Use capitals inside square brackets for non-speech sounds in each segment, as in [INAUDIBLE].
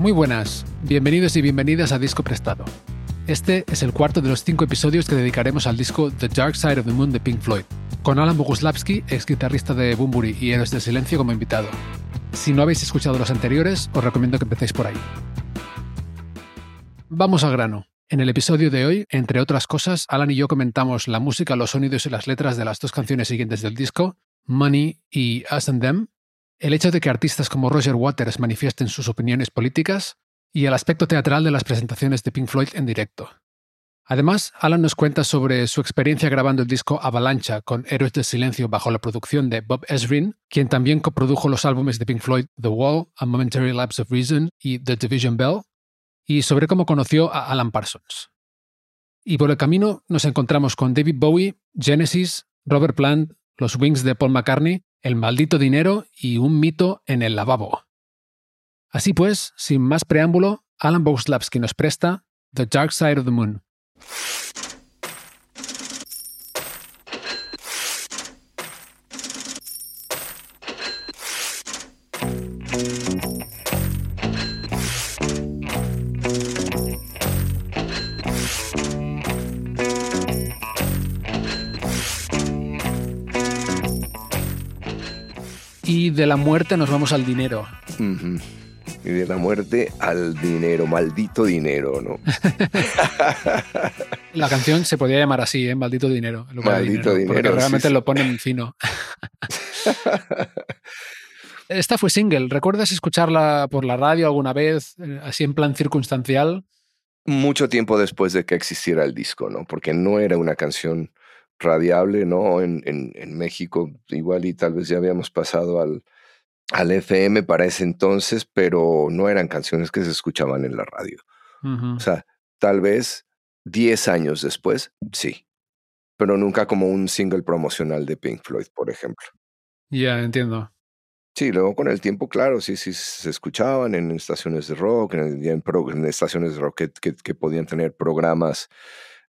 Muy buenas, bienvenidos y bienvenidas a Disco Prestado. Este es el cuarto de los cinco episodios que dedicaremos al disco The Dark Side of the Moon de Pink Floyd, con Alan Boguslavski, ex guitarrista de Bumburi y Héroes del Silencio como invitado. Si no habéis escuchado los anteriores, os recomiendo que empecéis por ahí. Vamos al grano. En el episodio de hoy, entre otras cosas, Alan y yo comentamos la música, los sonidos y las letras de las dos canciones siguientes del disco, Money y Us and Them, el hecho de que artistas como Roger Waters manifiesten sus opiniones políticas y el aspecto teatral de las presentaciones de Pink Floyd en directo. Además, Alan nos cuenta sobre su experiencia grabando el disco Avalancha con Héroes del Silencio bajo la producción de Bob Ezrin, quien también coprodujo los álbumes de Pink Floyd The Wall, A Momentary Lapse of Reason y The Division Bell, y sobre cómo conoció a Alan Parsons. Y por el camino nos encontramos con David Bowie, Genesis, Robert Plant, los Wings de Paul McCartney el maldito dinero y un mito en el lavabo. Así pues, sin más preámbulo, Alan Boguslavski nos presta The Dark Side of the Moon. De la muerte nos vamos al dinero. Y de la muerte al dinero, maldito dinero, ¿no? [LAUGHS] la canción se podía llamar así, ¿eh? Maldito dinero. Maldito dinero. porque realmente lo ponen fino. [LAUGHS] Esta fue single. ¿Recuerdas escucharla por la radio alguna vez, eh, así en plan circunstancial? Mucho tiempo después de que existiera el disco, ¿no? Porque no era una canción radiable, ¿no? En, en, México igual y tal vez ya habíamos pasado al, al FM para ese entonces, pero no eran canciones que se escuchaban en la radio. O sea, tal vez 10 años después, sí, pero nunca como un single promocional de Pink Floyd, por ejemplo. Ya, entiendo. Sí, luego con el tiempo, claro, sí, sí, se escuchaban en estaciones de rock, en, en, estaciones de rock que, que podían tener programas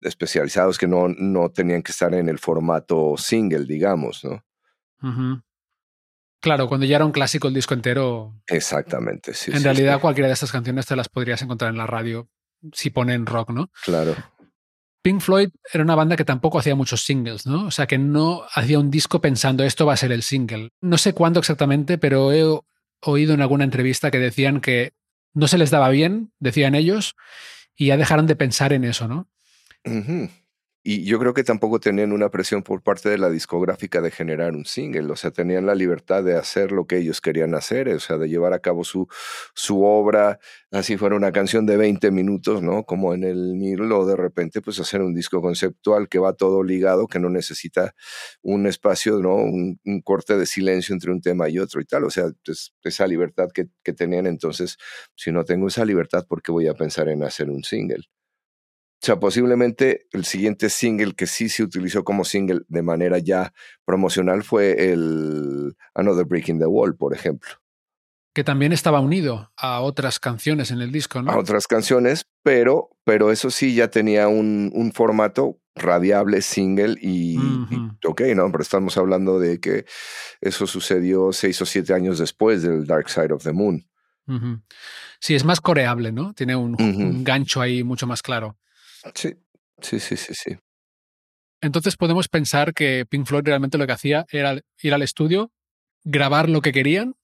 especializados que no, no tenían que estar en el formato single, digamos, ¿no? Claro, cuando ya era un clásico el disco entero. Exactamente, sí. En realidad, cualquiera de estas canciones te las podrías encontrar en la radio si ponen rock, ¿no? Claro. Pink Floyd era una banda que tampoco hacía muchos singles, ¿no? O sea, que no hacía un disco pensando esto va a ser el single. No sé cuándo exactamente, pero he oído en alguna entrevista que decían que no se les daba bien, decían ellos, y ya dejaron de pensar en eso, ¿no? Y yo creo que tampoco tenían una presión por parte de la discográfica de generar un single, o sea, tenían la libertad de hacer lo que ellos querían hacer, o sea, de llevar a cabo su, su obra, así fuera una canción de 20 minutos, ¿no? Como en el Nilo, de repente, pues hacer un disco conceptual que va todo ligado, que no necesita un espacio, ¿no? Un, corte de silencio entre un tema y otro y tal, o sea, esa libertad que, que tenían, entonces, si no tengo esa libertad, ¿por qué voy a pensar en hacer un single? O sea, posiblemente el siguiente single que sí se utilizó como single de manera ya promocional fue el Another Breaking the Wall, por ejemplo. Que también estaba unido a otras canciones en el disco, ¿no? A otras canciones, pero, pero eso sí ya tenía un, un formato radiable, single y, ok, ¿no? Pero estamos hablando de que eso sucedió seis o siete años después del Dark Side of the Moon. Sí, es más coreable, ¿no? Tiene un, un gancho ahí mucho más claro. Sí, sí, sí, sí, sí. Entonces podemos pensar que Pink Floyd realmente lo que hacía era ir al estudio, grabar lo que querían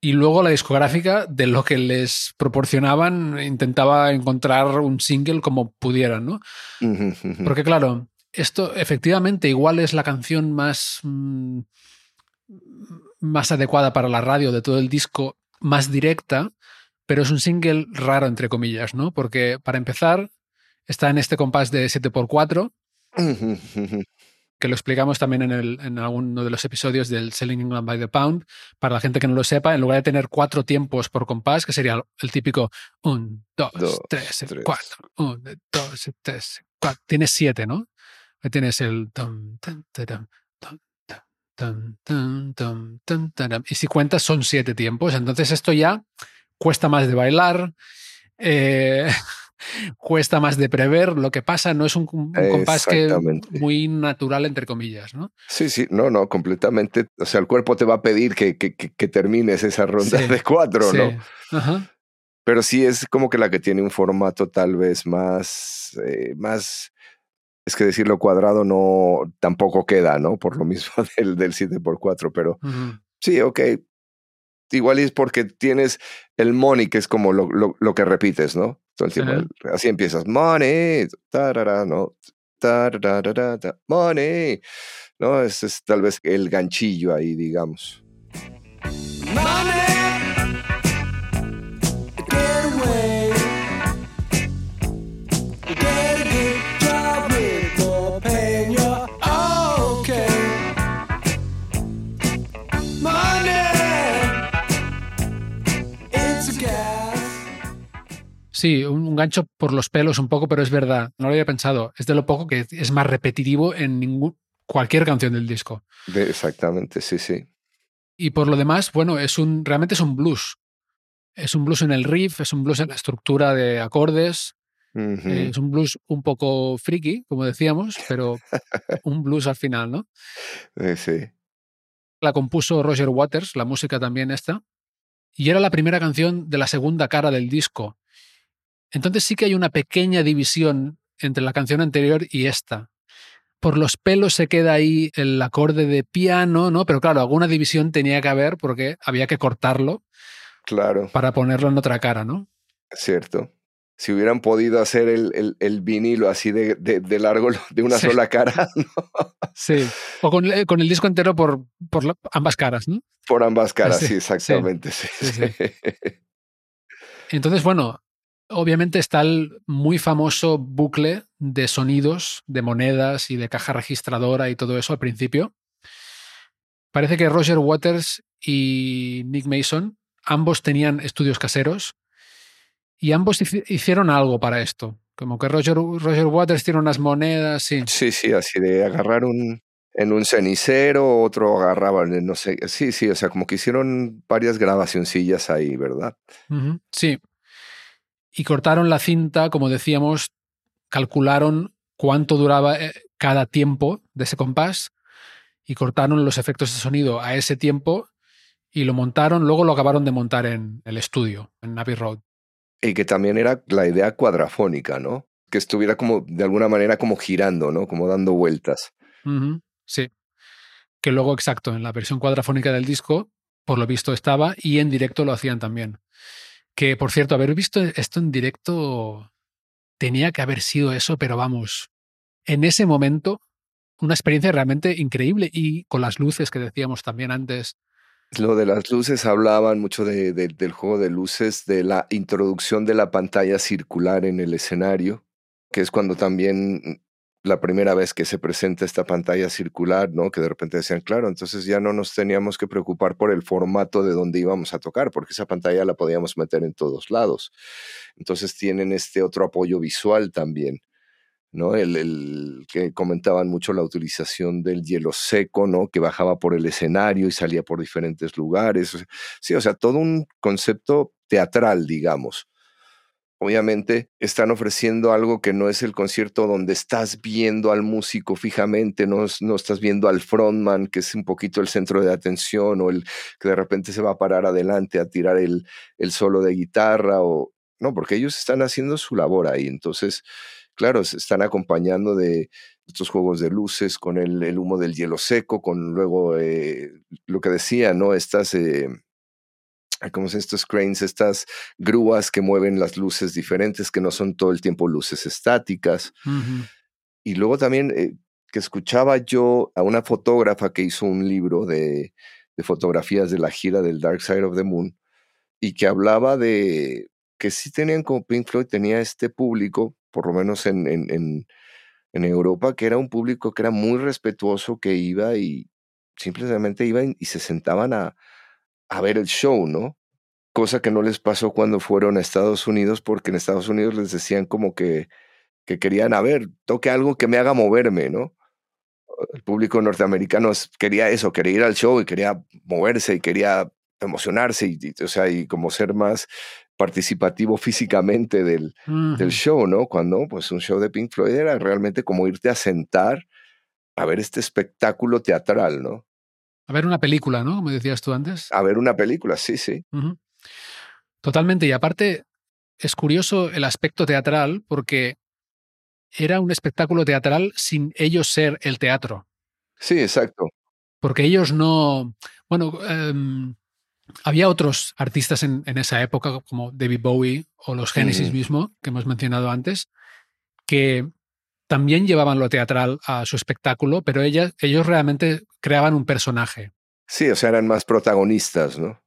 y luego la discográfica de lo que les proporcionaban intentaba encontrar un single como pudieran, ¿no? Porque claro, esto efectivamente igual es la canción más, mm, más adecuada para la radio de todo el disco, más directa, pero es un single raro entre comillas, ¿no? Porque para empezar está en este compás de 7x4, que lo explicamos también en, el, en alguno de los episodios del Selling England by the Pound. Para la gente que no lo sepa, en lugar de tener cuatro tiempos por compás, que sería el típico 1, 2, 3, 4, 1, 2, 3, 4, tienes siete, ¿no? Tienes el... Y si cuentas son siete tiempos, entonces esto ya cuesta más de bailar, eh, [LAUGHS] cuesta más de prever lo que pasa, no es un, compás que muy natural, entre comillas, ¿no? Sí, sí, no, no, completamente. O sea, el cuerpo te va a pedir que, que, que termines esa ronda [LAUGHS] de cuatro, ¿no? Pero sí es como que la que tiene un formato tal vez más, eh, más, es que decirlo cuadrado no tampoco queda, ¿no? Por lo mismo [LAUGHS] del, del 7x4, pero sí, ok, igual es porque tienes el money, que es como lo, lo, lo que repites, ¿no? Todo el tiempo. Así empiezas, money, tarara, ¿no? Tarara, money. ¿No? Ese es tal vez el ganchillo ahí, digamos. Money. Sí, un, gancho por los pelos un poco, pero es verdad, no lo había pensado. Es de lo poco que es más repetitivo en ningún, cualquier canción del disco. exactamente, sí, sí. Y por lo demás, bueno, es un, realmente es un blues. Es un blues en el riff, es un blues en la estructura de acordes. Eh, es un blues un poco friki, como decíamos, pero un [LAUGHS] blues al final, ¿no? sí. La compuso Roger Waters, la música también esta. Y era la primera canción de la segunda cara del disco. Entonces sí que hay una pequeña división entre la canción anterior y esta. Por los pelos se queda ahí el acorde de piano, ¿no? Pero claro, alguna división tenía que haber porque había que cortarlo. Claro. Para ponerlo en otra cara, ¿no? Cierto. Si hubieran podido hacer el, el, vinilo así de, de, largo, [LAUGHS] de una sola cara. [LAUGHS] ¿no? Sí. O con, eh, con, el disco entero por, por ambas caras, ¿no? Por ambas caras, sí, exactamente. sí. [LAUGHS] Entonces, bueno, Obviamente está el muy famoso bucle de sonidos, de monedas y de caja registradora y todo eso al principio. Parece que Roger Waters y Nick Mason ambos tenían estudios caseros y ambos hicieron algo para esto. Como que Roger, Roger Waters tiene unas monedas, sí. Sí, sí, así de agarrar un, en un cenicero, otro agarraba, no sé, sí, sí, o sea, como que hicieron varias grabacioncillas ahí, ¿verdad? Sí, y cortaron la cinta, como decíamos, calcularon cuánto duraba eh, cada tiempo de ese compás y cortaron los efectos de sonido a ese tiempo y lo montaron, luego lo acabaron de montar en el estudio, en Navy Road. Y que también era la idea cuadrafónica, ¿no? Que estuviera como, de alguna manera, como girando, ¿no? Como dando vueltas. Sí. Que luego, exacto, en la versión cuadrafónica del disco, por lo visto estaba, y en directo lo hacían también. Que, por cierto, haber visto esto en directo tenía que haber sido eso, pero vamos, en ese momento, una experiencia realmente increíble y con las luces que decíamos también antes. Lo de las luces hablaban mucho de, del juego de luces, de la introducción de la pantalla circular en el escenario, que es cuando también la primera vez que se presenta esta pantalla circular, ¿no? Que de repente decían, claro, entonces ya no nos teníamos que preocupar por el formato de donde íbamos a tocar, porque esa pantalla la podíamos meter en todos lados. Entonces tienen este otro apoyo visual también, ¿no? El, el que comentaban mucho la utilización del hielo seco, ¿no? Que bajaba por el escenario y salía por diferentes lugares. Sí, o sea, todo un concepto teatral, digamos obviamente están ofreciendo algo que no es el concierto donde estás viendo al músico fijamente, no, no, estás viendo al frontman, que es un poquito el centro de atención, o el que de repente se va a parar adelante a tirar el, el solo de guitarra, o no, porque ellos están haciendo su labor ahí. Entonces, claro, se están acompañando de estos juegos de luces con el, el humo del hielo seco, con luego eh, lo que decía, ¿no? Estas... Eh, como estos cranes, estas grúas que mueven las luces diferentes, que no son todo el tiempo luces estáticas. Y luego también eh, que escuchaba yo a una fotógrafa que hizo un libro de, de, fotografías de la gira del Dark Side of the Moon y que hablaba de que sí tenían como Pink Floyd, tenía este público por lo menos en, en, en, en Europa, que era un público que era muy respetuoso, que iba y simplemente iban y se sentaban a, a ver el show, ¿no? Cosa que no les pasó cuando fueron a Estados Unidos, porque en Estados Unidos les decían como que, que querían, a ver, toque algo que me haga moverme, ¿no? El público norteamericano quería eso, quería ir al show y quería moverse y quería emocionarse y, o sea, y como ser más participativo físicamente del, del show, ¿no? Cuando pues un show de Pink Floyd era realmente como irte a sentar a ver este espectáculo teatral, ¿no? A ver una película, ¿no? Como decías tú antes. A ver una película, sí, sí. Totalmente. Y aparte, es curioso el aspecto teatral porque era un espectáculo teatral sin ellos ser el teatro. Sí, exacto. Porque ellos no. Bueno, em, había otros artistas en, esa época, como David Bowie o los Genesis mismo, que hemos mencionado antes, que también llevaban lo teatral a su espectáculo, pero ellos realmente creaban un personaje. Sí, o sea, eran más protagonistas, ¿no?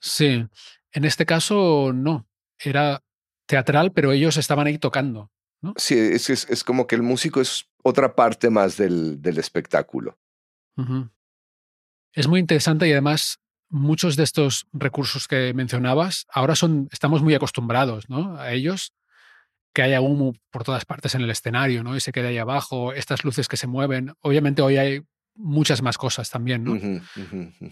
Sí. En este caso, no. Era teatral, pero ellos estaban ahí tocando. ¿no? Sí, es, es, como que el músico es otra parte más del, del espectáculo. Es muy interesante y además muchos de estos recursos que mencionabas ahora son, estamos muy acostumbrados ¿no? a ellos, que haya humo por todas partes en el escenario, ¿no? Y se quede ahí abajo, estas luces que se mueven. Obviamente hoy hay muchas más cosas también, ¿no?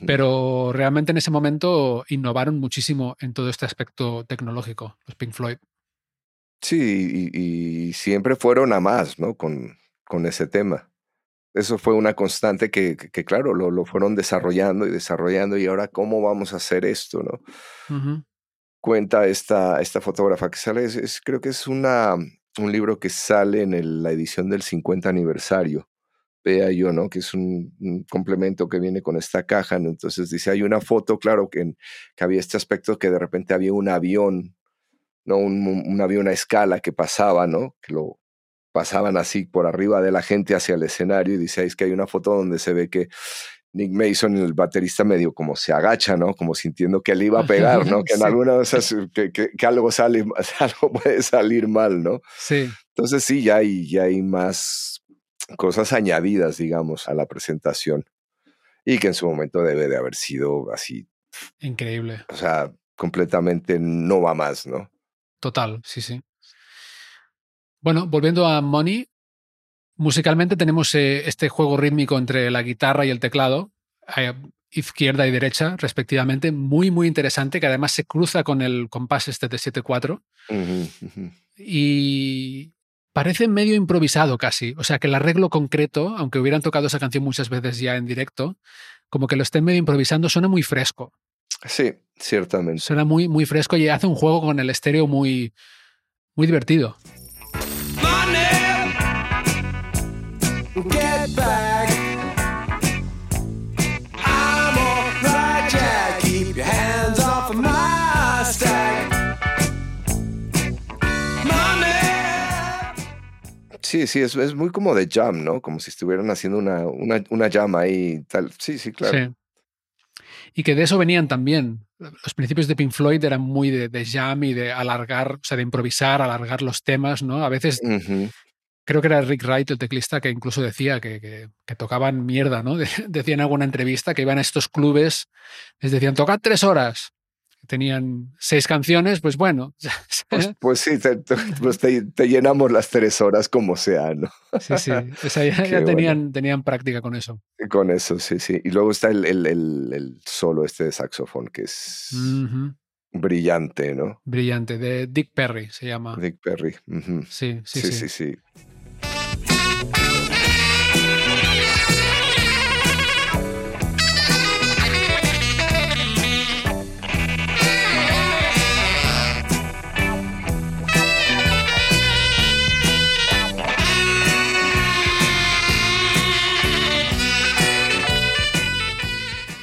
Pero realmente en ese momento innovaron muchísimo en todo este aspecto tecnológico, los Pink Floyd. Sí, y, siempre fueron a más, ¿no? Con, con ese tema. Eso fue una constante que, que, claro, lo, lo, fueron desarrollando y desarrollando y ahora cómo vamos a hacer esto, ¿no? Cuenta esta, esta fotógrafa que sale, es, creo que es una, un libro que sale en la edición del 50 aniversario vea yo, ¿no? Que es un, complemento que viene con esta caja, ¿no? Entonces dice, hay una foto, claro, que, que había este aspecto que de repente había un avión, ¿no? Un, un, avión a escala que pasaba, ¿no? Que lo pasaban así por arriba de la gente hacia el escenario y dice, es que hay una foto donde se ve que Nick Mason, el baterista, medio como se agacha, ¿no? Como sintiendo que le iba a pegar, ¿no? [LAUGHS] Que en alguna vez que, que, que, algo sale, [LAUGHS] algo puede salir mal, ¿no? Sí. Entonces sí, ya hay, ya hay más cosas añadidas, digamos, a la presentación. Y que en su momento debe de haber sido así. Increíble. O sea, completamente no va más, ¿no? Total, sí, sí. Bueno, volviendo a Money, musicalmente tenemos eh, este juego rítmico entre la guitarra y el teclado, eh, izquierda y derecha, respectivamente, muy, muy interesante, que además se cruza con el compás este de 7-4. Y parece medio improvisado casi. O sea, que el arreglo concreto, aunque hubieran tocado esa canción muchas veces ya en directo, como que lo estén medio improvisando, suena muy fresco. Sí, ciertamente. Suena muy, muy fresco y hace un juego con el estéreo muy, muy divertido. Sí, sí, es, es muy como de jam, ¿no? Como si estuvieran haciendo una, una, una jam ahí tal. Sí, sí, claro. Sí. Y que de eso venían también. Los principios de Pink Floyd eran muy de, de jam y de alargar, o sea, de improvisar, alargar los temas, ¿no? A veces creo que era Rick Wright, el teclista, que incluso decía que, que, que tocaban mierda, ¿no? [LAUGHS] decía en alguna entrevista que iban a estos clubes, les decían, tocad tres horas tenían seis canciones, pues bueno. [LAUGHS] Pues, pues sí, te, pues te, llenamos las tres horas como sea, ¿no? Sí, sí, ya, [LAUGHS] tenían, tenían práctica con eso. Con eso, sí, sí. Y luego está el, el, el, solo este de saxofón, que es brillante, ¿no? Brillante, de Dick Perry se llama. Dick Perry. sí, sí, sí, sí. sí.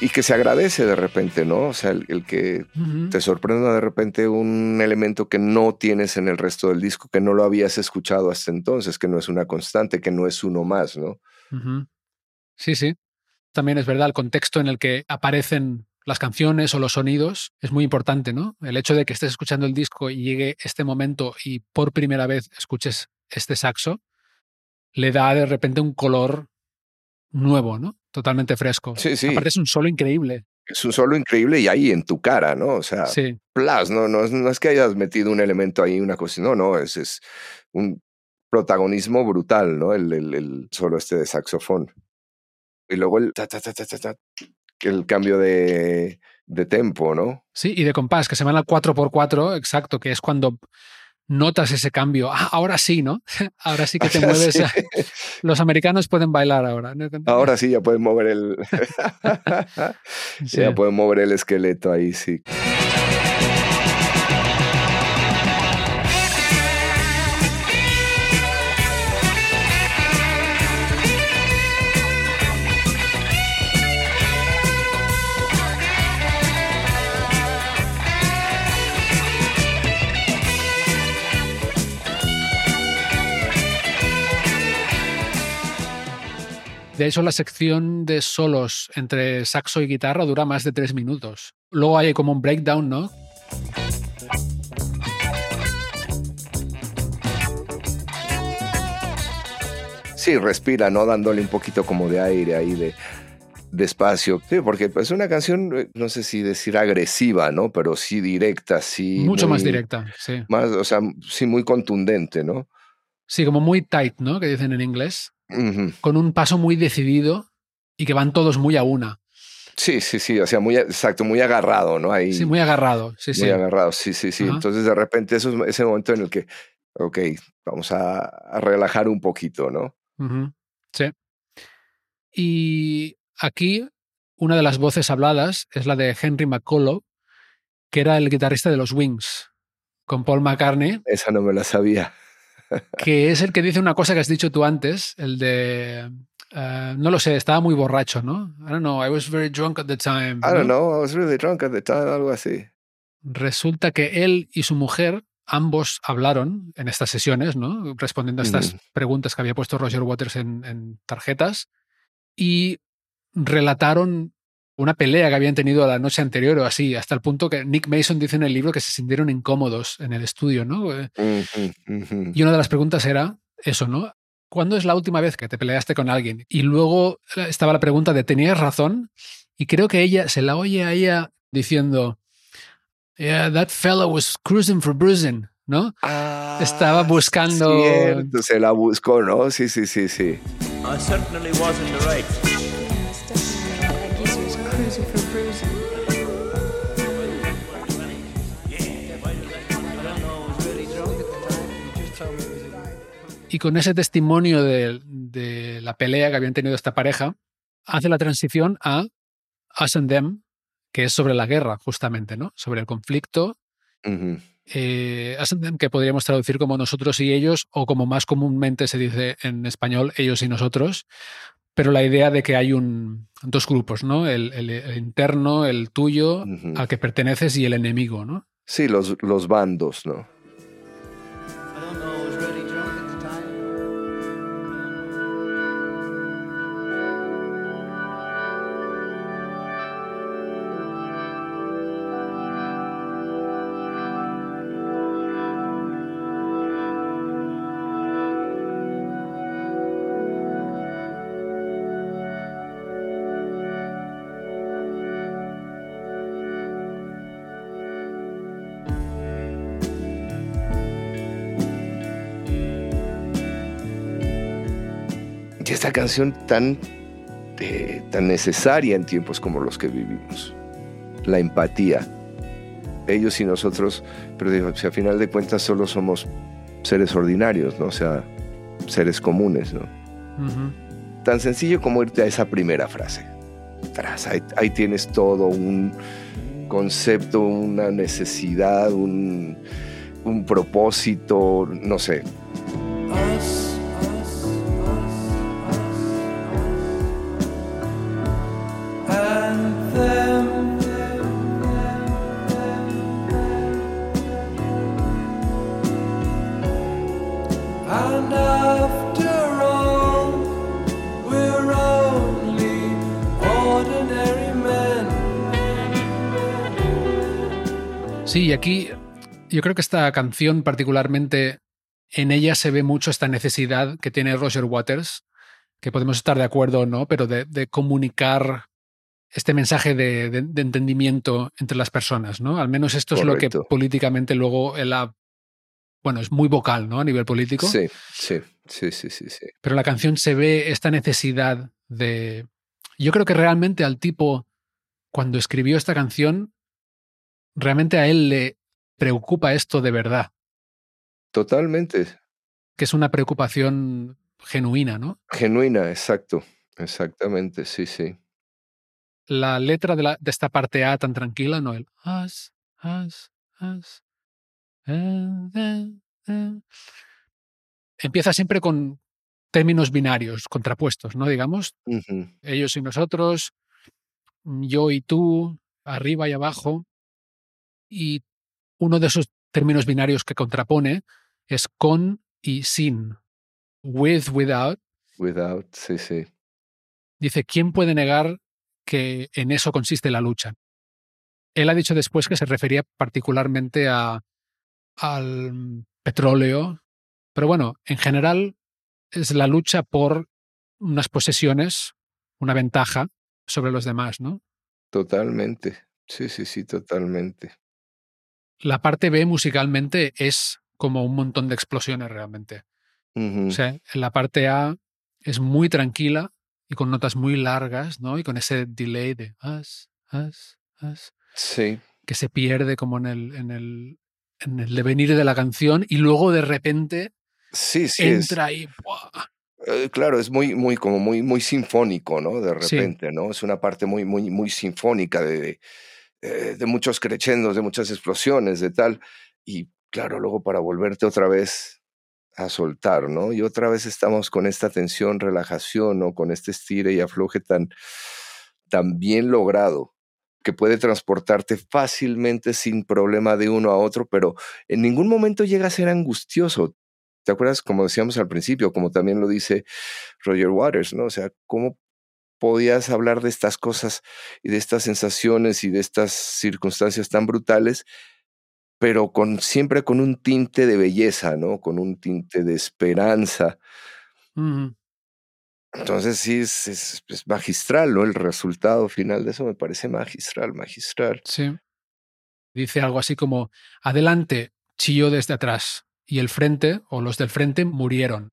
Y que se agradece de repente, ¿no? O sea, el, que te sorprenda de repente un elemento que no tienes en el resto del disco, que no lo habías escuchado hasta entonces, que no es una constante, que no es uno más, ¿no? Sí, sí. También es verdad el contexto en el que aparecen las canciones o los sonidos es muy importante, ¿no? El hecho de que estés escuchando el disco y llegue este momento y por primera vez escuches este saxo, le da de repente un color nuevo, ¿no? Totalmente fresco. Sí, sí. Aparte es un solo increíble. Es un solo increíble y ahí en tu cara, ¿no? O sea, Sí, plas, no, no, es- no es que hayas metido un elemento ahí, una cosa, no, no, es, es un protagonismo brutal, ¿no? El, el, el solo este de saxofón. Y luego el, ta, ta, ta, el cambio de, de tempo, ¿no? sí, y de compás, que se van al 4x4, exacto, que es cuando notas ese cambio. Ah, ahora sí, ¿no? [LAUGHS] Ahora sí que te mueves. Sí. [LAUGHS] Los americanos pueden bailar ahora. ¿no? Ahora [LAUGHS] sí ya pueden mover el, Sí. ya pueden mover el esqueleto ahí, sí. De hecho, la sección de solos entre saxo y guitarra dura más de tres minutos. Luego hay como un breakdown, ¿no? Sí, respira, ¿no? Dándole un poquito como de aire ahí, de, de espacio. Sí, porque es una canción, eh, no sé si decir agresiva, ¿no? Pero sí directa, sí. Mucho más directa, sí. Más, o sea, sí, muy contundente, ¿no? Sí, como muy tight, ¿no? Que dicen en inglés. Con un paso muy decidido y que van todos muy a una. Sí, sí, sí, o sea, muy, exacto, muy agarrado, ¿no? Ahí, Sí, muy agarrado. Sí, sí. muy agarrado, sí, sí, sí. Entonces, de repente, eso es ese momento en el que, ok, vamos a, a relajar un poquito, ¿no? Sí. Y aquí una de las voces habladas es la de Henry McCullough, que era el guitarrista de los Wings, con Paul McCartney, Esa no me la sabía. Que es el que dice una cosa que has dicho tú antes, el de... eh, no lo sé, estaba muy borracho, ¿no? I don't know, I was very drunk at the time. I don't ¿no? know, I was really drunk at the time, algo así. Resulta que él y su mujer ambos hablaron en estas sesiones, ¿no? Respondiendo a estas preguntas que había puesto Roger Waters en, en tarjetas y relataron una pelea que habían tenido la noche anterior o así, hasta el punto que Nick Mason dice en el libro que se sintieron incómodos en el estudio, ¿no? Eh. Y una de las preguntas era eso, ¿no? ¿Cuándo es la última vez que te peleaste con alguien? Y luego estaba la pregunta de ¿tenías razón? Y creo que ella se la oye a ella diciendo, Yeah, that fellow was cruising for bruising, ¿no? Ah, Estaba buscando- cierto, se la buscó, ¿no? Sí, sí, sí, sí. I certainly was in the right. Y con ese testimonio de, de la pelea que habían tenido esta pareja, hace la transición a Us and Them, que es sobre la guerra, justamente, ¿no? Sobre el conflicto. Eh, Us and Them, que podríamos traducir como nosotros y ellos, o como más comúnmente se dice en español, ellos y nosotros. Pero la idea de que hay un, dos grupos, ¿no? El, el- el interno, el tuyo, al que perteneces, y el enemigo, ¿no? Sí, los, los bandos, ¿no? Canción tan, eh, tan necesaria en tiempos como los que vivimos. La empatía. Ellos y nosotros, pero digo, si a final de cuentas solo somos seres ordinarios, ¿no? O sea, seres comunes, ¿no? Tan sencillo como irte a esa primera frase. Tras, ahí, ahí tienes todo un concepto, una necesidad, un, un propósito, no sé. Sí, y aquí yo creo que esta canción particularmente, en ella se ve mucho esta necesidad que tiene Roger Waters, que podemos estar de acuerdo o no, pero de, de comunicar este mensaje de, de- de entendimiento entre las personas, ¿no? Al menos esto es lo que políticamente luego él ha... Bueno, es muy vocal, ¿no? A nivel político. Sí, sí, sí, sí, sí, sí. pero la canción se ve esta necesidad de... Yo creo que realmente al tipo, cuando escribió esta canción, realmente a él le preocupa esto de verdad, Totalmente. que es una preocupación genuina, ¿no? Genuina, exacto. Exactamente, sí, sí. La letra de, la- de esta parte A tan tranquila, no el... Us, us, us, eh, eh, eh. Empieza siempre con términos binarios, contrapuestos, ¿no? Digamos, ellos y nosotros, yo y tú, arriba y abajo. Y uno de esos términos binarios que contrapone es con y sin. With, without. Without, sí, sí. Dice, ¿quién puede negar que en eso consiste la lucha? Él ha dicho después que se refería particularmente a, al petróleo, pero bueno, en general es la lucha por unas posesiones, una ventaja sobre los demás, ¿no? Totalmente. Sí, sí, sí, totalmente. La parte B musicalmente es como un montón de explosiones realmente. O sea, la parte A es muy tranquila y con notas muy largas, ¿no? Y con ese delay de as, as, as, Sí, que se pierde como en el, en el, en el devenir de la canción y luego de repente sí, sí. es- entra y ¡buah! Eh, claro, es muy, muy, como muy, muy sinfónico, ¿no? De Sí. repente, ¿no? Es una parte muy, muy, muy sinfónica de, eh, de muchos crescendos, de muchas explosiones, de tal. Y claro, luego para volverte otra vez a soltar, ¿no? Y otra vez estamos con esta tensión, relajación, ¿no? Con este estire y afloje tan, tan bien logrado que puede transportarte fácilmente sin problema de uno a otro, pero en ningún momento llega a ser angustioso. ¿Te acuerdas? Como decíamos al principio, como también lo dice Roger Waters, ¿no? O sea, ¿cómo podías hablar de estas cosas y de estas sensaciones y de estas circunstancias tan brutales, pero con siempre con un tinte de belleza, ¿no? Con un tinte de esperanza. Entonces sí, es, es, es magistral, ¿no? El resultado final de eso me parece magistral, magistral. Sí. Dice algo así como, adelante, chilló desde atrás, y el frente, o los del frente, murieron.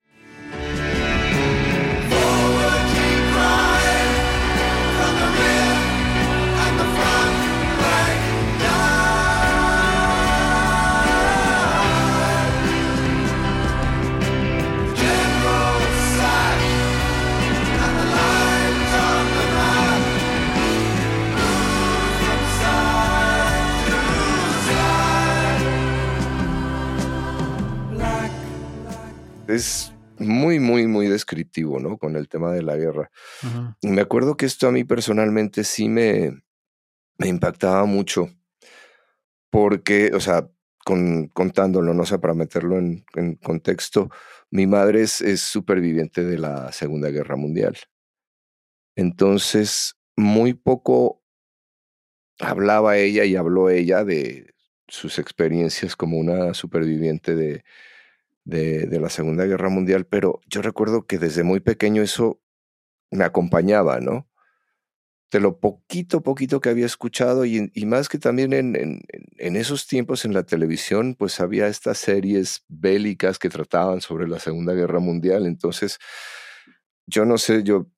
¿No? Con el tema de la guerra. Y me acuerdo que esto a mí personalmente sí me, me impactaba mucho, porque, o sea, con, contándolo, no sé, para meterlo en, en contexto, mi madre es, es superviviente de la Segunda Guerra Mundial. Entonces, muy poco hablaba ella y habló ella de sus experiencias como una superviviente de, de, la Segunda Guerra Mundial, pero yo recuerdo que desde muy pequeño eso me acompañaba, ¿no? De lo poquito, poquito que había escuchado y, y más que también en, en, en esos tiempos en la televisión, pues había estas series bélicas que trataban sobre la Segunda Guerra Mundial. Entonces, yo no sé, yo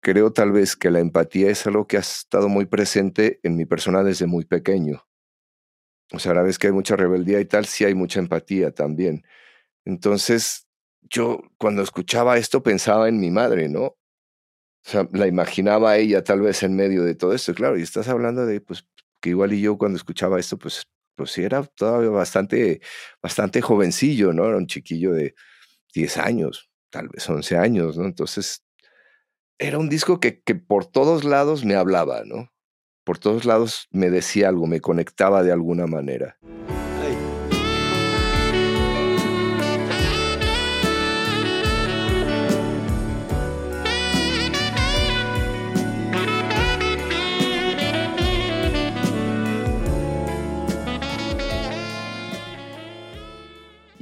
creo tal vez que la empatía es algo que ha estado muy presente en mi persona desde muy pequeño. O sea, a la vez que hay mucha rebeldía y tal, sí hay mucha empatía también. Entonces, yo cuando escuchaba esto pensaba en mi madre, ¿no? O sea, la imaginaba ella tal vez en medio de todo esto. Claro, y estás hablando de, pues, que igual y yo cuando escuchaba esto, pues, pues sí era todavía bastante, bastante jovencillo, ¿no? Era un chiquillo de 10 años, tal vez 11 años, ¿no? Entonces, era un disco que, que por todos lados me hablaba, ¿no? Por todos lados me decía algo, me conectaba de alguna manera.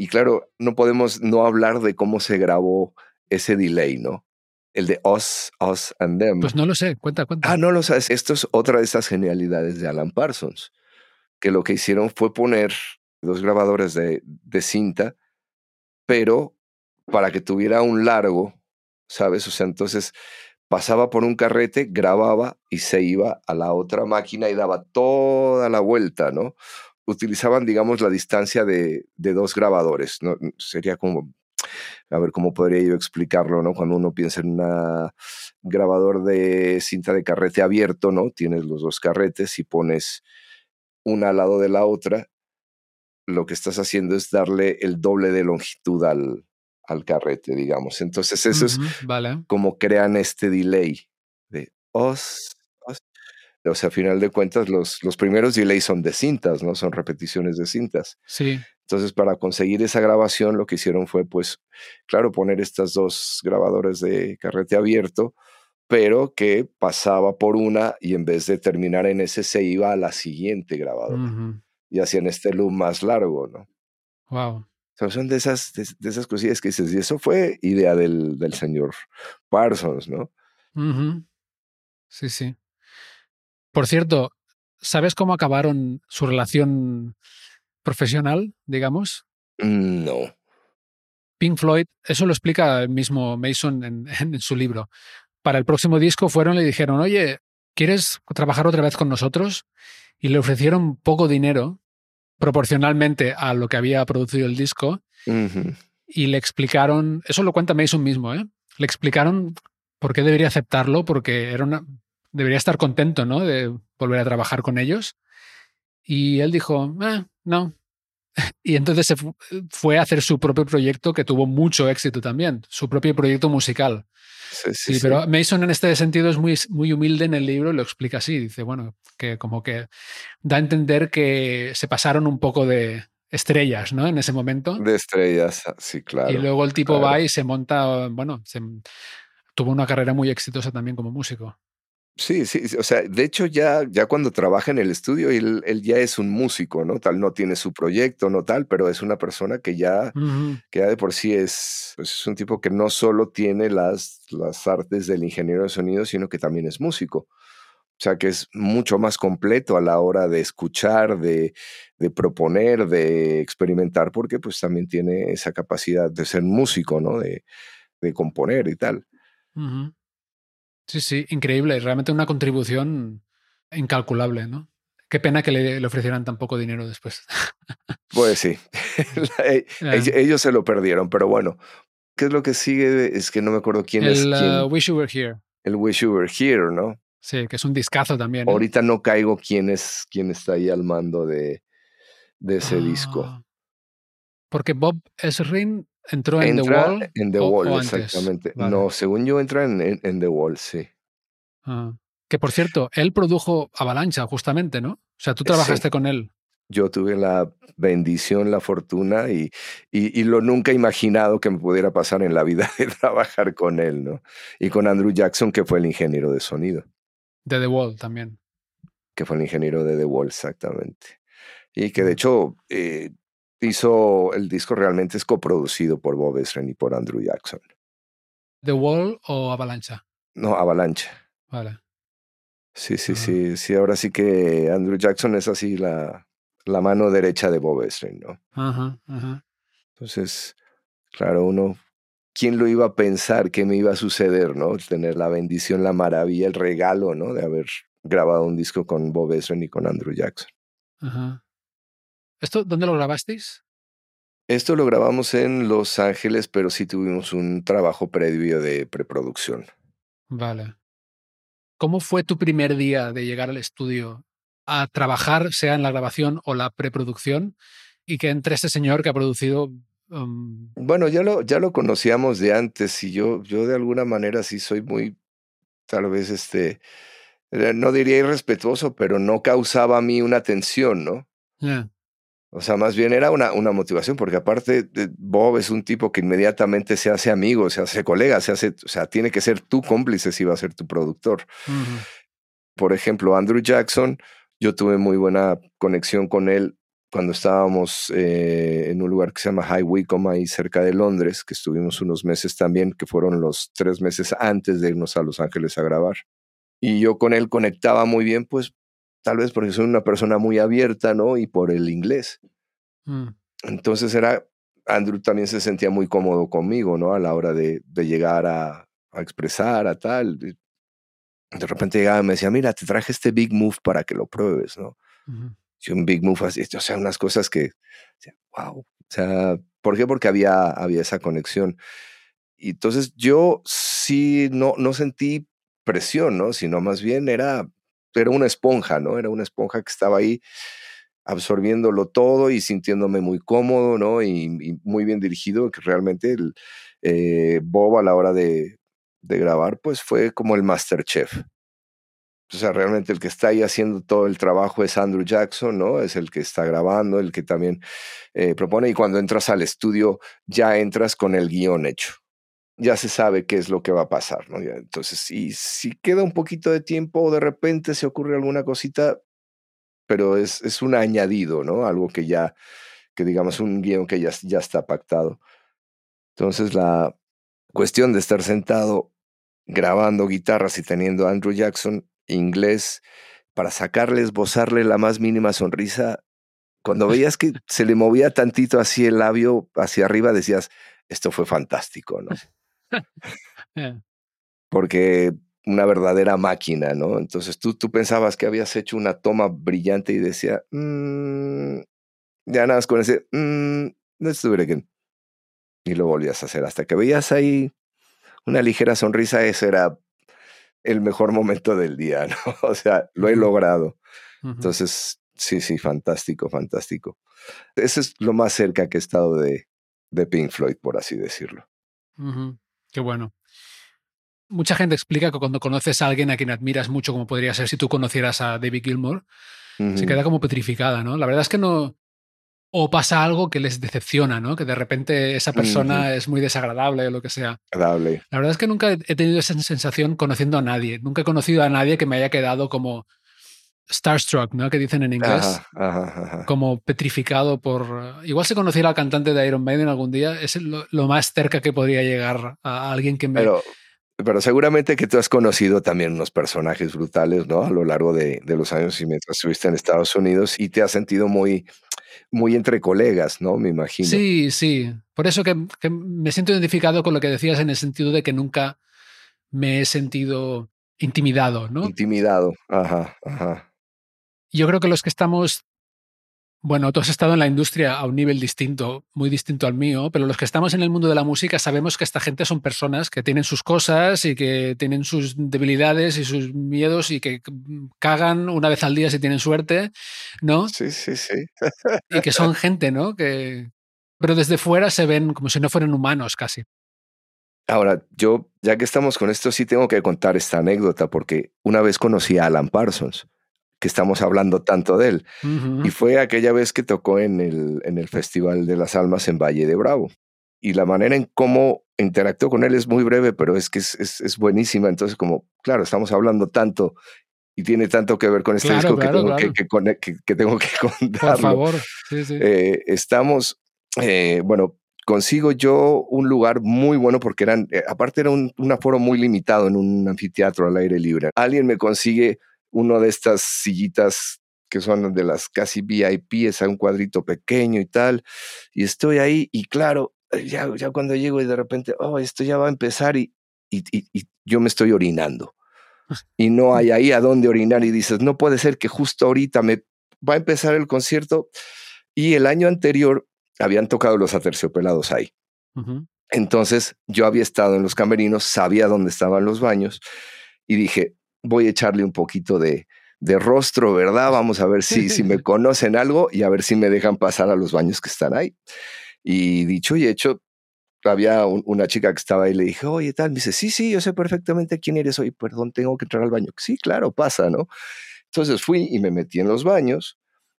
Claro, no podemos no hablar de cómo se grabó ese delay, ¿no? El de us, us and them. Pues no lo sé, cuenta, cuenta. Ah, no lo sabes. Esto es otra de esas genialidades de Alan Parsons, que lo que hicieron fue poner dos grabadores de, de cinta, pero para que tuviera un largo, ¿sabes? O sea, entonces pasaba por un carrete, grababa y se iba a la otra máquina y daba toda la vuelta, ¿no? Utilizaban, digamos, la distancia de, de dos grabadores, ¿no? Sería como, a ver, ¿cómo podría yo explicarlo, ¿no? Cuando uno piensa en un grabador de cinta de carrete abierto, ¿no? Tienes los dos carretes y pones una al lado de la otra, lo que estás haciendo es darle el doble de longitud al, al carrete, digamos. Entonces, eso es Ujú, Vale. como crean este delay de os, os. O sea, a final de cuentas, los, los primeros delays son de cintas, ¿no? Son repeticiones de cintas. Sí. Entonces, para conseguir esa grabación, lo que hicieron fue, pues, claro, poner estas dos grabadores de carrete abierto, pero que pasaba por una y en vez de terminar en ese, se iba a la siguiente grabadora. Y hacían este loop más largo, ¿no? Wow. O sea, son de esas, de, de esas cosillas que dices, y eso fue idea del, del señor Parsons, ¿no? Sí, sí. Por cierto, ¿sabes cómo acabaron su relación profesional, digamos? No. Pink Floyd, eso lo explica el mismo Mason en, [LAUGHS] en su libro. Para el próximo disco fueron y le dijeron, oye, ¿quieres trabajar otra vez con nosotros? Y le ofrecieron poco dinero proporcionalmente a lo que había producido el disco y le explicaron, eso lo cuenta Mason mismo, ¿eh? le explicaron por qué debería aceptarlo, porque era una, debería estar contento ¿no? de volver a trabajar con ellos. Y él dijo, "Eh, no. [LAUGHS] Y entonces se fu- fue a hacer su propio proyecto que tuvo mucho éxito también, su propio proyecto musical. Sí, sí, pero Mason en este sentido es muy, muy humilde en el libro y lo explica así. Dice, bueno, que como que da a entender que se pasaron un poco de estrellas, ¿no? En ese momento. De estrellas, ah, sí, claro. y luego el tipo claro. va y se monta, bueno, se- tuvo una carrera muy exitosa también como músico. Sí, sí, o sea, de hecho ya, ya cuando trabaja en el estudio, él, él ya es un músico, ¿no? Tal, no tiene su proyecto, no tal, pero es una persona que ya, que ya de por sí es, pues, es un tipo que no solo tiene las, las artes del ingeniero de sonido, sino que también es músico. O sea, que es mucho más completo a la hora de escuchar, de, de proponer, de experimentar, porque pues también tiene esa capacidad de ser músico, ¿no? De, de componer y tal. Sí, sí, increíble. Realmente una contribución incalculable, ¿no? Qué pena que le, le ofrecieran tan poco dinero después. [LAUGHS] Pues sí, [LAUGHS] e- Ah. ellos, se lo perdieron, pero bueno, ¿qué es lo que sigue? Es que no me acuerdo quién es el uh, Wish You Were Here. el Wish You Were Here, ¿no? Sí, que es un discazo también. ¿eh? Ahorita no caigo quién es quién está ahí al mando de, de ese disco. Ah, Porque Bob Esrin entró en The Wall. en The o- Wall, o exactamente. Vale. No, según yo entra en, en- en The Wall, sí. Ah. Que por cierto, él produjo Avalancha, justamente, ¿no? O sea, tú Sí. trabajaste con él. Yo tuve la bendición, la fortuna y, y, y lo nunca imaginado que me pudiera pasar en la vida [LAUGHS] de trabajar con él, ¿no? Y con Andrew Jackson, que fue el ingeniero de sonido. De The Wall también. que fue el ingeniero de The Wall, exactamente. Y que de hecho eh, hizo el disco realmente es coproducido por Bob Ezrin y por Andrew Jackson. ¿The Wall o Avalancha? No, Avalanche. Vale. Sí, sí, Ah. sí, sí. Ahora sí que Andrew Jackson es así la, la mano derecha de Bob Ezrin, ¿no? Ajá, ajá. Entonces, claro, uno, ¿quién lo iba a pensar que me iba a suceder, ¿no? Tener la bendición, la maravilla, el regalo, ¿no? De haber grabado un disco con Bob Ezrin y con Andrew Jackson. ajá. ¿Esto dónde lo grabasteis? Esto lo grabamos en Los Ángeles, pero sí tuvimos un trabajo previo de preproducción. Vale. ¿Cómo fue tu primer día de llegar al estudio a trabajar, sea en la grabación o la preproducción, y que entre este señor que ha producido... um, Bueno, ya lo, ya lo conocíamos de antes y yo, yo de alguna manera sí soy muy, tal vez, este, eh, no diría irrespetuoso, pero no causaba a mí una tensión, ¿no? yeah, O sea, más bien era una, una motivación, porque aparte de- Bob es un tipo que inmediatamente se hace amigo, se hace colega, se hace, o sea, tiene que ser tu cómplice si va a ser tu productor. por ejemplo, Andrew Jackson, yo tuve muy buena conexión con él cuando estábamos eh, en un lugar que se llama High Wycombe, ahí cerca de Londres, que estuvimos unos meses también, que fueron los tres meses antes de irnos a Los Ángeles a grabar. Y yo con él conectaba muy bien, pues tal vez porque soy una persona muy abierta, ¿no? Y por el inglés. Mm. Entonces era, Andrew también se sentía muy cómodo conmigo, ¿no? A la hora de, de llegar a, a expresar, a tal. De de repente llegaba y me decía, mira, te traje este Big Move para que lo pruebes, ¿no? Sí, un Big Move así, o sea, unas cosas que, wow. O sea, ¿por qué? Porque había, había esa conexión. Y entonces yo sí no, no sentí presión, ¿no? Sino más bien era, era una esponja, ¿no? Era una esponja que estaba ahí absorbiéndolo todo y sintiéndome muy cómodo, ¿no? Y, muy bien dirigido, que realmente el, eh, Bob a la hora de, de grabar, pues fue como el Masterchef. O sea, realmente el que está ahí haciendo todo el trabajo es Andrew Jackson, ¿no? Es el que está grabando, el que también eh, propone. Y cuando entras al estudio, ya entras con el guion hecho. Ya se sabe qué es lo que va a pasar, ¿no? Entonces, si, si queda un poquito de tiempo o de repente se ocurre alguna cosita, pero es, es un añadido, ¿no? Algo que ya, que digamos, un guion que ya, ya está pactado. Entonces, la cuestión de estar sentado grabando guitarras y teniendo a Andrew Jackson inglés para sacarle, esbozarle la más mínima sonrisa. Cuando [LAUGHS] veías que se le movía tantito así el labio hacia arriba, decías, esto fue fantástico, ¿no? Yeah. Porque una verdadera máquina, ¿no? Entonces tú, tú pensabas que habías hecho una toma brillante y decía, "Mm", ya nada más con ese, mm, let's do it again. Y lo volvías a hacer hasta que veías ahí una ligera sonrisa, ese era el mejor momento del día, [LAUGHS] ¿no? O sea, lo he logrado. Entonces, sí, sí, fantástico, fantástico. Ese es lo más cerca que he estado de, de Pink Floyd, por así decirlo. Ujú. Qué bueno. Mucha gente explica que cuando conoces a alguien a quien admiras mucho, como podría ser si tú conocieras a David Gilmour, se queda como petrificada, ¿no? La verdad es que no. O pasa algo que les decepciona, ¿no? Que de repente esa persona es muy desagradable o lo que sea. Agradable. La verdad es que nunca he tenido esa sensación conociendo a nadie. Nunca he conocido a nadie que me haya quedado como starstruck, ¿no? Que dicen en inglés. Ajá, ajá, ajá. Como petrificado por. Igual si conociera al cantante de Iron Maiden algún día, es lo, lo más cerca que podría llegar a alguien que me. Pero, pero seguramente que tú has conocido también unos personajes brutales, ¿no? A lo largo de, de los años y mientras estuviste en Estados Unidos y te has sentido muy, muy entre colegas, ¿no? Me imagino. Sí, sí. Por eso que, que me siento identificado con lo que decías en el sentido de que nunca me he sentido intimidado, ¿no? Intimidado. Ajá, ajá. Yo creo que los que estamos, bueno, tú has estado en la industria a un nivel distinto, muy distinto al mío, pero los que estamos en el mundo de la música sabemos que esta gente son personas que tienen sus cosas y que tienen sus debilidades y sus miedos y que cagan una vez al día si tienen suerte, ¿no? Sí, sí, sí. Y que son [LAUGHS] gente, ¿no? Que, pero desde fuera se ven como si no fueran humanos casi. Ahora, yo, ya que estamos con esto, sí tengo que contar esta anécdota porque una vez conocí a Alan Parsons, que estamos hablando tanto de él, Ujú. y fue aquella vez que tocó en el, en el Festival de las Almas en Valle de Bravo. Y la manera en cómo interactuó con él es muy breve, pero es que es, es, es buenísima. Entonces, como, claro, estamos hablando tanto y tiene tanto que ver con este Claro, disco claro, que, tengo claro. que, que- que tengo que [LAUGHS] contarlo. Por favor. Sí, sí. Eh, estamos, eh, bueno, consigo yo un lugar muy bueno porque eran, eh, aparte era un, un aforo muy limitado en un anfiteatro al aire libre. Alguien me consigue uno de estas sillitas que son de las casi VIP, es a un cuadrito pequeño y tal, y estoy ahí y claro, eh, ya, ya cuando llego y de repente, oh, esto ya va a empezar y, y, y- y yo me estoy orinando. Y no hay ahí a dónde orinar y dices, no puede ser que justo ahorita me va a empezar el concierto y el año anterior habían tocado los aterciopelados ahí. Entonces yo había estado en los camerinos, sabía dónde estaban los baños y dije, voy a echarle un poquito de, de rostro, ¿verdad? Vamos a ver si, si me [LAUGHS] conocen algo y a ver si me dejan pasar a los baños que están ahí. Y dicho y hecho, había un- una chica que estaba ahí y le dije, oye, tal, me dice, sí, sí, yo sé perfectamente quién eres hoy, perdón, tengo que entrar al baño. Sí, claro, pasa, ¿no? Entonces fui y me metí en los baños,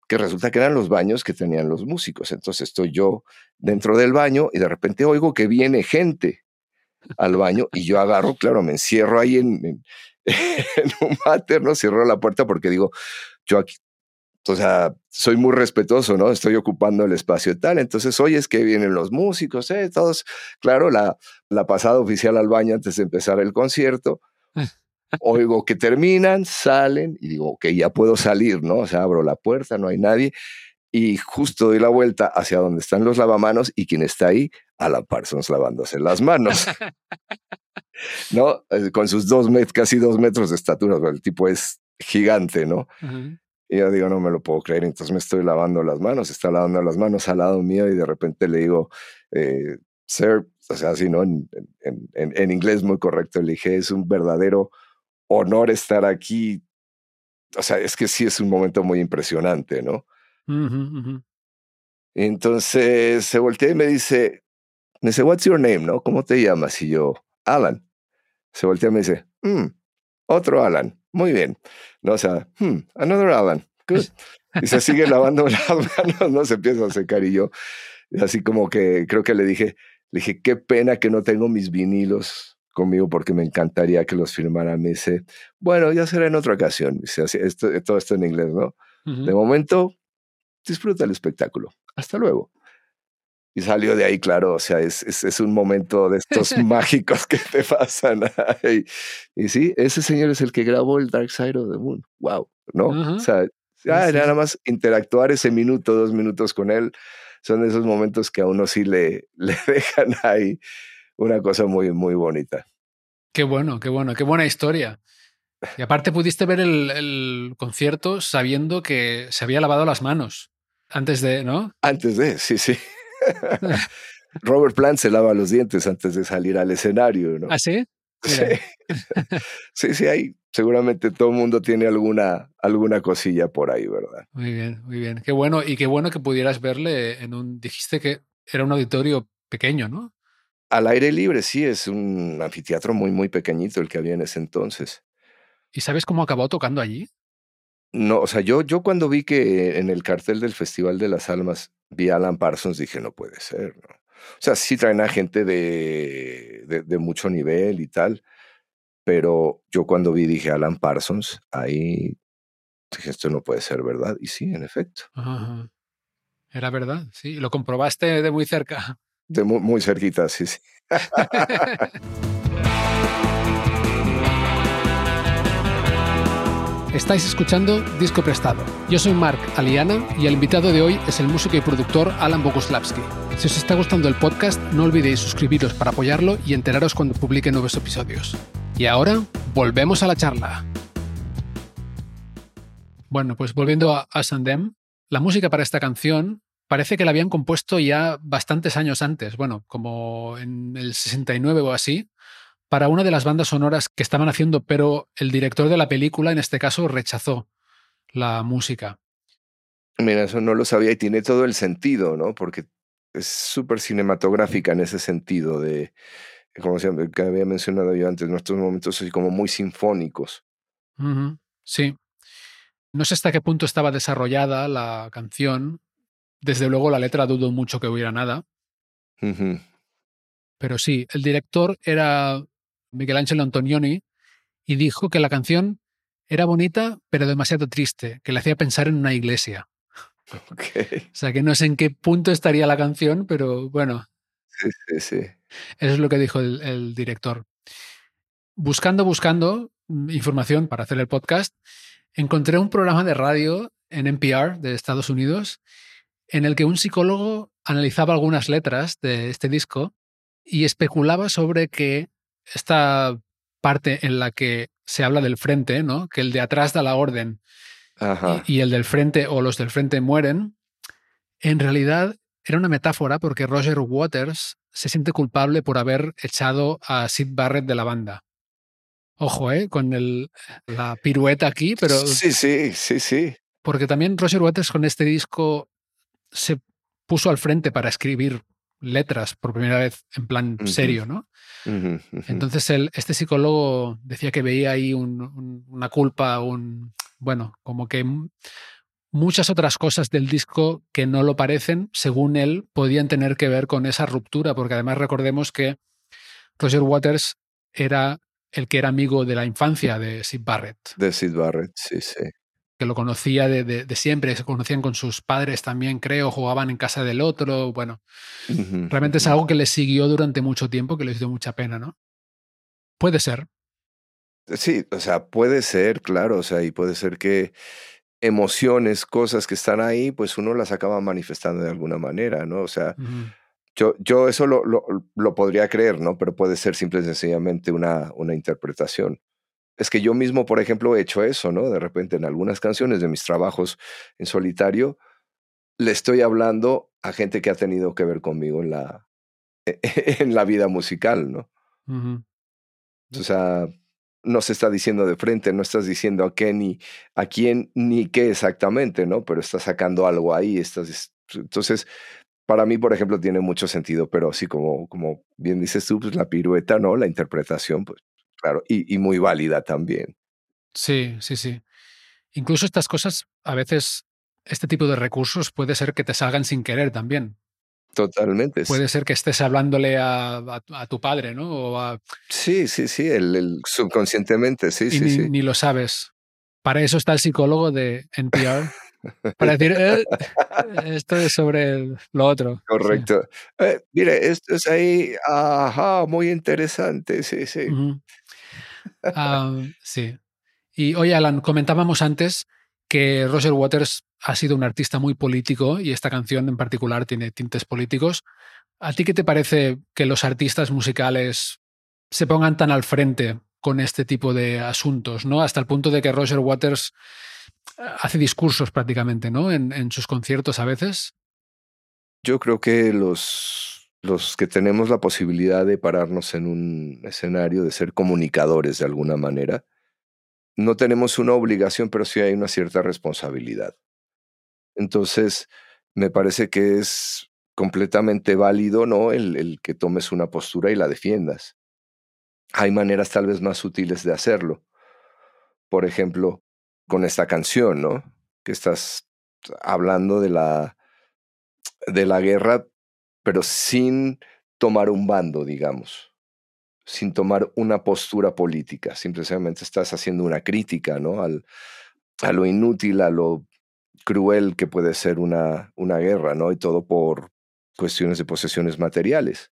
que resulta que eran los baños que tenían los músicos. Entonces estoy yo dentro del baño y de repente oigo que viene gente al baño y yo agarro, claro, me encierro ahí en, en, [LAUGHS] en un váter, ¿no? Cierro la puerta porque digo, yo aquí o sea, soy muy respetuoso, ¿no? Estoy ocupando el espacio y tal. Entonces, oye, es que vienen los músicos, ¿eh? Todos, claro, la, la pasada oficial al baño antes de empezar el concierto. Oigo que terminan, salen y digo, ok, ya puedo salir, ¿no? O sea, abro la puerta, no hay nadie. Y justo doy la vuelta hacia donde están los lavamanos y quien está ahí, Alan Parsons lavándose las manos. ¿No? Eh, Con sus dos met casi dos metros de estatura, el tipo es gigante, ¿no? Y yo digo, no me lo puedo creer. Entonces me estoy lavando las manos, está lavando las manos al lado mío y de repente le digo, eh, sir, o sea, así, ¿no? En, en, en, en inglés muy correcto, le dije, es un verdadero honor estar aquí. O sea, es que sí es un momento muy impresionante, ¿no? Entonces se voltea y me dice, me dice, what's your name, ¿no? ¿Cómo te llamas? Y yo, Alan. Se voltea y me dice, "Hmm, otro Alan. Muy bien. No, o sea, "Hmm, another Alan. Good. Y se sigue lavando [LAUGHS] las manos, no se empieza a secar y yo, así como que creo que le dije, le dije, qué pena que no tengo mis vinilos conmigo porque me encantaría que los firmara. Me dice, bueno, ya será en otra ocasión. Dice, esto, todo esto en inglés, ¿no? Ujú. De momento, disfruta el espectáculo. Hasta luego. Y salió de ahí, claro, o sea, es, es, es un momento de estos [LAUGHS] mágicos que te pasan. ahí. Y sí, ese señor es el que grabó el Dark Side of the Moon. Wow, ¿no? Ajá. O sea, ah, sí. nada más interactuar ese minuto, dos minutos con él, son esos momentos que a uno sí le, [LAUGHS] le dejan ahí una cosa muy, muy bonita. Qué bueno, qué bueno, qué buena historia. Y aparte pudiste ver el, el concierto sabiendo que se había lavado las manos antes de, ¿no? Antes de, sí, sí. [LAUGHS] Robert Plant se lava los dientes antes de salir al escenario, ¿no? ¿Ah, sí? Sí, [LAUGHS] sí, sí, ahí seguramente todo el mundo tiene alguna, alguna cosilla por ahí, ¿verdad? Muy bien, muy bien. Qué bueno. Y qué bueno que pudieras verle en un. Dijiste que era un auditorio pequeño, ¿no? Al aire libre, sí, es un anfiteatro muy, muy pequeñito el que había en ese entonces. ¿Y sabes cómo acabó tocando allí? No, o sea, yo, yo cuando vi que en el cartel del Festival de las Almas vi a Alan Parsons, dije, no puede ser, ¿no? O sea, sí traen a gente de, de, de mucho nivel y tal, pero yo cuando vi, dije, Alan Parsons, ahí dije, esto no puede ser verdad. Y sí, en efecto, Ajá. Era verdad, sí. Lo comprobaste de muy cerca. de muy, muy cerquita, sí, sí. [LAUGHS] Estáis escuchando Disco Prestado. Yo soy Mark Aliana y el invitado de hoy es el músico y productor Alan Boguslavski. Si os está gustando el podcast, no olvidéis suscribiros para apoyarlo y enteraros cuando publique nuevos episodios. Y ahora, volvemos a la charla. Bueno, pues volviendo a Us and Them, la música para esta canción parece que la habían compuesto ya bastantes años antes, bueno, como en el 69 o así, para una de las bandas sonoras que estaban haciendo, pero el director de la película, en este caso, rechazó la música. Mira, eso no lo sabía y tiene todo el sentido, ¿no? Porque es súper cinematográfica en ese sentido de, como se que había mencionado yo antes, nuestros momentos así como muy sinfónicos. Sí. No sé hasta qué punto estaba desarrollada la canción. Desde luego la letra dudo mucho que hubiera nada. Pero sí, el director era Miguel Ángel Antonioni y dijo que la canción era bonita pero demasiado triste, que le hacía pensar en una iglesia. [LAUGHS] O sea que no sé en qué punto estaría la canción, pero bueno, Sí, sí, sí. eso es lo que dijo el, el director. Buscando, buscando mm, información para hacer el podcast, encontré un programa de radio en NPR de Estados Unidos en el que un psicólogo analizaba algunas letras de este disco y especulaba sobre que esta parte en la que se habla del frente, ¿no? que el de atrás da la orden Ajá. y, y el del frente o los del frente mueren, en realidad era una metáfora porque Roger Waters se siente culpable por haber echado a Sid Barrett de la banda. Ojo, ¿eh? Con el, la pirueta aquí, pero Sí, sí, sí, sí. porque también Roger Waters con este disco se puso al frente para escribir letras por primera vez en plan serio, ¿no? Entonces el, este psicólogo decía que veía ahí un- un- una culpa, un bueno, como que muchas otras cosas del disco que no lo parecen, según él, podían tener que ver con esa ruptura, porque además recordemos que Roger Waters era el que era amigo de la infancia de Sid Barrett. De Sid Barrett, sí, sí. Que lo conocía de, de- de siempre, se conocían con sus padres también, creo, jugaban en casa del otro. Bueno, realmente es algo que les siguió durante mucho tiempo, que les dio mucha pena, ¿no? Puede ser. Sí, o sea, puede ser, claro, o sea, y puede ser que emociones, cosas que están ahí, pues uno las acaba manifestando de alguna manera, ¿no? O sea, yo, yo eso lo, lo, lo podría creer, ¿no? Pero puede ser simple y sencillamente una, una interpretación. Es que yo mismo, por ejemplo, he hecho eso, ¿no? De repente en algunas canciones de mis trabajos en solitario, le estoy hablando a gente que ha tenido que ver conmigo en la, en la vida musical, ¿no? O sea, no se está diciendo de frente, no estás diciendo a qué ni a quién ni qué exactamente, ¿no? Pero estás sacando algo ahí. Estás, entonces, para mí, por ejemplo, tiene mucho sentido, pero así como, como bien dices tú, pues la pirueta, ¿no? La interpretación, pues claro, y, y muy válida también. Sí, sí, sí. Incluso estas cosas, a veces, este tipo de recursos puede ser que te salgan sin querer también. Totalmente. Puede ser que estés hablándole a, a- a tu padre, ¿no? O a- Sí, sí, sí, el, el subconscientemente, sí, y sí, ni, sí. ni lo sabes. Para eso está el psicólogo de NPR. [LAUGHS] para decir, "Eh, esto es sobre el- lo otro. Sí. Correcto. Eh, mire, esto es ahí, ajá, muy interesante, sí, sí. Sí. Y oye, Alan, comentábamos antes que Roger Waters ha sido un artista muy político y esta canción en particular tiene tintes políticos. ¿A ti qué te parece que los artistas musicales se pongan tan al frente con este tipo de asuntos, ¿no? Hasta el punto de que Roger Waters hace discursos prácticamente, ¿no? En sus conciertos a veces. Yo creo que los, los que tenemos la posibilidad de pararnos en un escenario, de ser comunicadores de alguna manera, no tenemos una obligación, pero sí hay una cierta responsabilidad. Entonces, me parece que es completamente válido, ¿no? El, que tomes una postura y la defiendas. Hay maneras tal vez más sutiles de hacerlo. Por ejemplo, con esta canción, ¿no? Que estás hablando de la, de la guerra, pero sin tomar un bando, digamos, sin tomar una postura política. Simplemente estás haciendo una crítica, ¿no? Al, a lo inútil, a lo cruel que puede ser una, una guerra, ¿no? Y todo por cuestiones de posesiones materiales.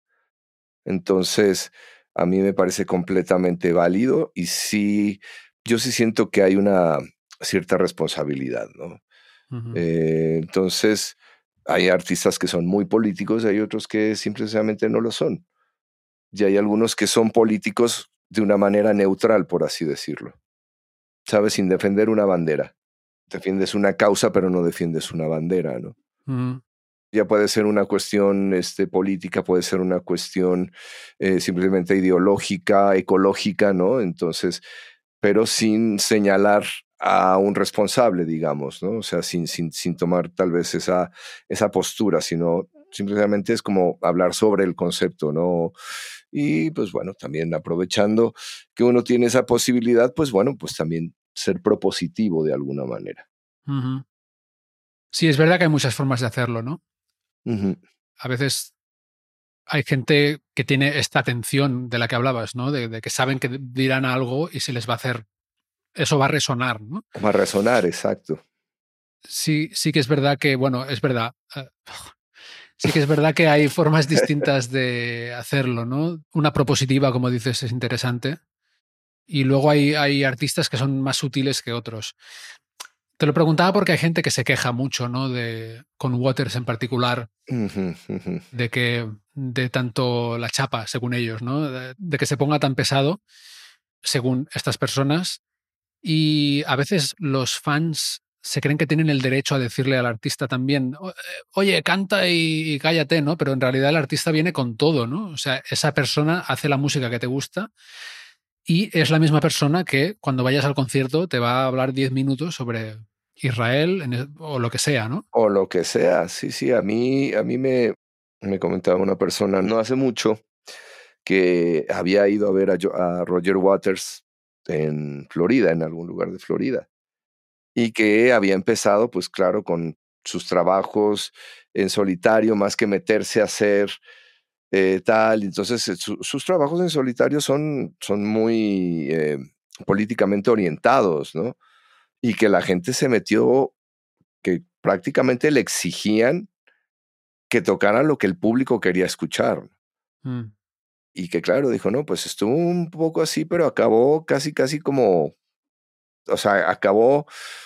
Entonces, a mí me parece completamente válido y sí, yo sí siento que hay una cierta responsabilidad, ¿no? Eh, entonces, hay artistas que son muy políticos, hay otros que simplemente no lo son. Y hay algunos que son políticos de una manera neutral, por así decirlo. ¿Sabes? Sin defender una bandera. Defiendes una causa, pero no defiendes una bandera, ¿no? Ya puede ser una cuestión este, política, puede ser una cuestión eh, simplemente ideológica, ecológica, ¿no? Entonces, pero sin señalar a un responsable, digamos, ¿no? O sea, sin, sin, sin tomar tal vez esa, esa postura, sino simplemente es como hablar sobre el concepto, ¿no? Y pues bueno, también aprovechando que uno tiene esa posibilidad, pues bueno, pues también ser propositivo de alguna manera. Sí, es verdad que hay muchas formas de hacerlo, ¿no? A veces hay gente que tiene esta atención de la que hablabas, ¿no? De, de que saben que dirán algo y se les va a hacer, eso va a resonar, ¿no? Va a resonar, exacto. Sí, sí que es verdad que, bueno, es verdad. eh, Sí que es verdad que hay formas distintas de hacerlo, ¿no? Una propositiva, como dices, es interesante. Y luego hay, hay artistas que son más sutiles que otros. Te lo preguntaba porque hay gente que se queja mucho, ¿no? De, con Waters en particular, de que de tanto la chapa, según ellos, ¿no? De, de que se ponga tan pesado, según estas personas. Y a veces los fans se creen que tienen el derecho a decirle al artista también, "O- eh, oye, canta y, cállate, ¿no? Pero en realidad el artista viene con todo, ¿no? O sea, esa persona hace la música que te gusta y es la misma persona que cuando vayas al concierto te va a hablar 10 minutos sobre Israel el- o lo que sea, ¿no? O lo que sea, sí, sí, a mí, a mí me, me comentaba una persona no hace mucho que había ido a ver a Roger Waters en Florida, en algún lugar de Florida, y que había empezado, pues claro, con sus trabajos en solitario, más que meterse a hacer eh, tal. Entonces, eh, su- sus trabajos en solitario son, son muy eh, políticamente orientados, ¿no? y que la gente se metió, que prácticamente le exigían que tocara lo que el público quería escuchar. Mm. Y que claro, dijo, no, pues estuvo un poco así, pero acabó casi, casi como, o sea, acabó,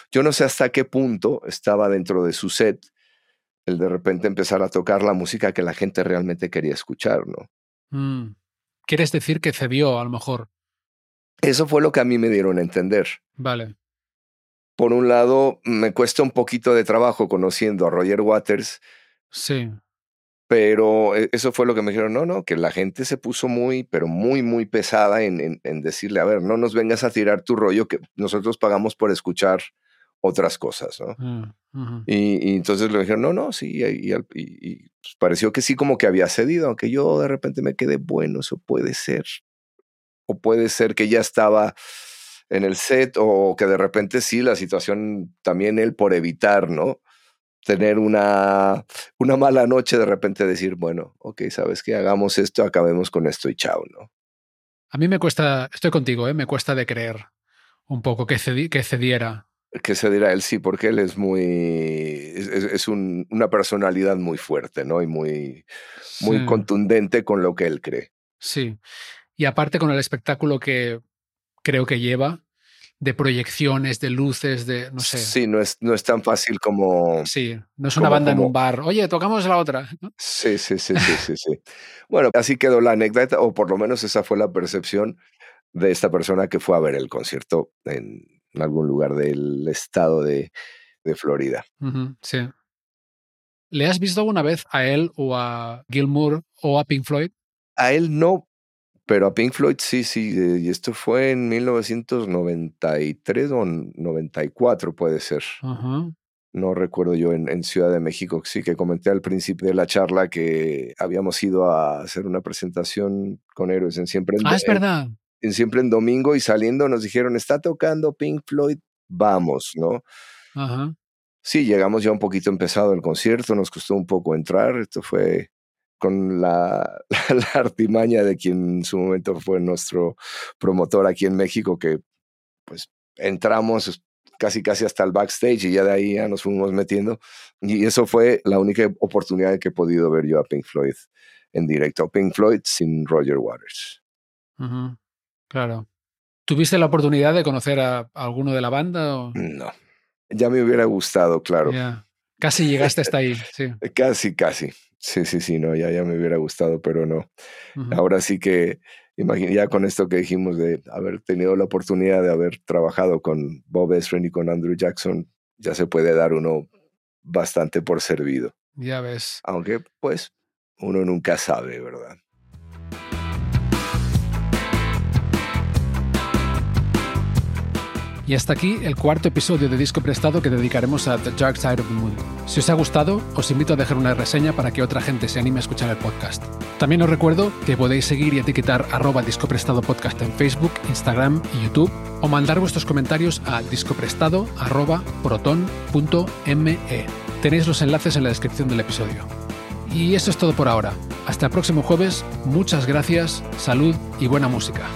yo no sé hasta qué punto estaba dentro de su set el de repente empezar a tocar la música que la gente realmente quería escuchar, ¿no? Mm. ¿Quieres decir que cedió a lo mejor? Eso fue lo que a mí me dieron a entender. Vale. Por un lado, me cuesta un poquito de trabajo conociendo a Roger Waters, Sí. Pero e- eso fue lo que me dijeron, no, no, que la gente se puso muy, pero muy, muy pesada en, en- en decirle, a ver, no nos vengas a tirar tu rollo, que nosotros pagamos por escuchar otras cosas, ¿no? Mm. Y, y entonces le dijeron, no, no, sí, y, y al- y- y, pues, pareció que sí como que había cedido, aunque yo de repente me quedé, bueno, eso puede ser. O puede ser que ya estaba en el set o que de repente sí, la situación también él por evitar, ¿no? Tener una, una mala noche, de repente decir, bueno, ok, sabes que hagamos esto, acabemos con esto y chao, ¿no? A mí me cuesta, estoy contigo, ¿eh? me cuesta de creer un poco que, cedi- que cediera. Que se dirá él sí, porque él es muy, es, es- es un- una personalidad muy fuerte, ¿no? Y muy, muy Sí. contundente con lo que él cree. Sí. Y aparte con el espectáculo que creo que lleva, de proyecciones, de luces, de, no sé. Sí, no es, no es tan fácil como... Sí, no es una Como- banda en un bar. Oye, tocamos la otra. ¿no? Sí, sí, sí, sí, sí, sí. [LAUGHS] Bueno, así quedó la anécdota, o por lo menos esa fue la percepción de esta persona que fue a ver el concierto en algún lugar del estado de, de Florida. Sí. ¿Le has visto alguna vez a él o a Gilmour o a Pink Floyd? A él no, pero a Pink Floyd sí, sí. eh, Y esto fue en 1993 o 94 puede ser. Ajá. No recuerdo yo en, en Ciudad de México, sí que comenté al principio de la charla que habíamos ido a hacer una presentación con héroes en siempre en, Ah, es en- verdad. en siempre en domingo y saliendo nos dijeron está tocando Pink Floyd, vamos, ¿no? Ajá. Sí, llegamos ya un poquito empezado el concierto, nos costó un poco entrar, esto fue con [LAUGHS] la, la artimaña de quien en su momento fue nuestro promotor aquí en México, que pues entramos casi casi hasta el backstage y ya de ahí ya nos fuimos metiendo. Y eso fue la única oportunidad que he podido ver yo a Pink Floyd en directo. Pink Floyd sin Roger Waters. Ujú, Claro. ¿Tuviste la oportunidad de conocer a alguno de la banda? o- No, ya me hubiera gustado, claro. Ya. Casi llegaste hasta ahí, sí. [LAUGHS] Casi, casi. Sí, sí, sí, no, ya, ya me hubiera gustado, pero no. Ahora sí que, imagina, ya con esto que dijimos de haber tenido la oportunidad de haber trabajado con Bob Ezrin y con Andrew Jackson, ya se puede dar uno bastante por servido. Ya ves. Aunque, pues, uno nunca sabe, ¿verdad? Y hasta aquí el cuarto episodio de Disco Prestado que dedicaremos a The Dark Side of the Moon. Si os ha gustado, os invito a dejar una reseña para que otra gente se anime a escuchar el podcast. También os recuerdo que podéis seguir y etiquetar arroba Disco Prestado Podcast en Facebook, Instagram y YouTube o mandar vuestros comentarios a discoprestado arroba proton.me. Tenéis los enlaces en la descripción del episodio. Y eso es todo por ahora. Hasta el próximo jueves, muchas gracias, salud y buena música.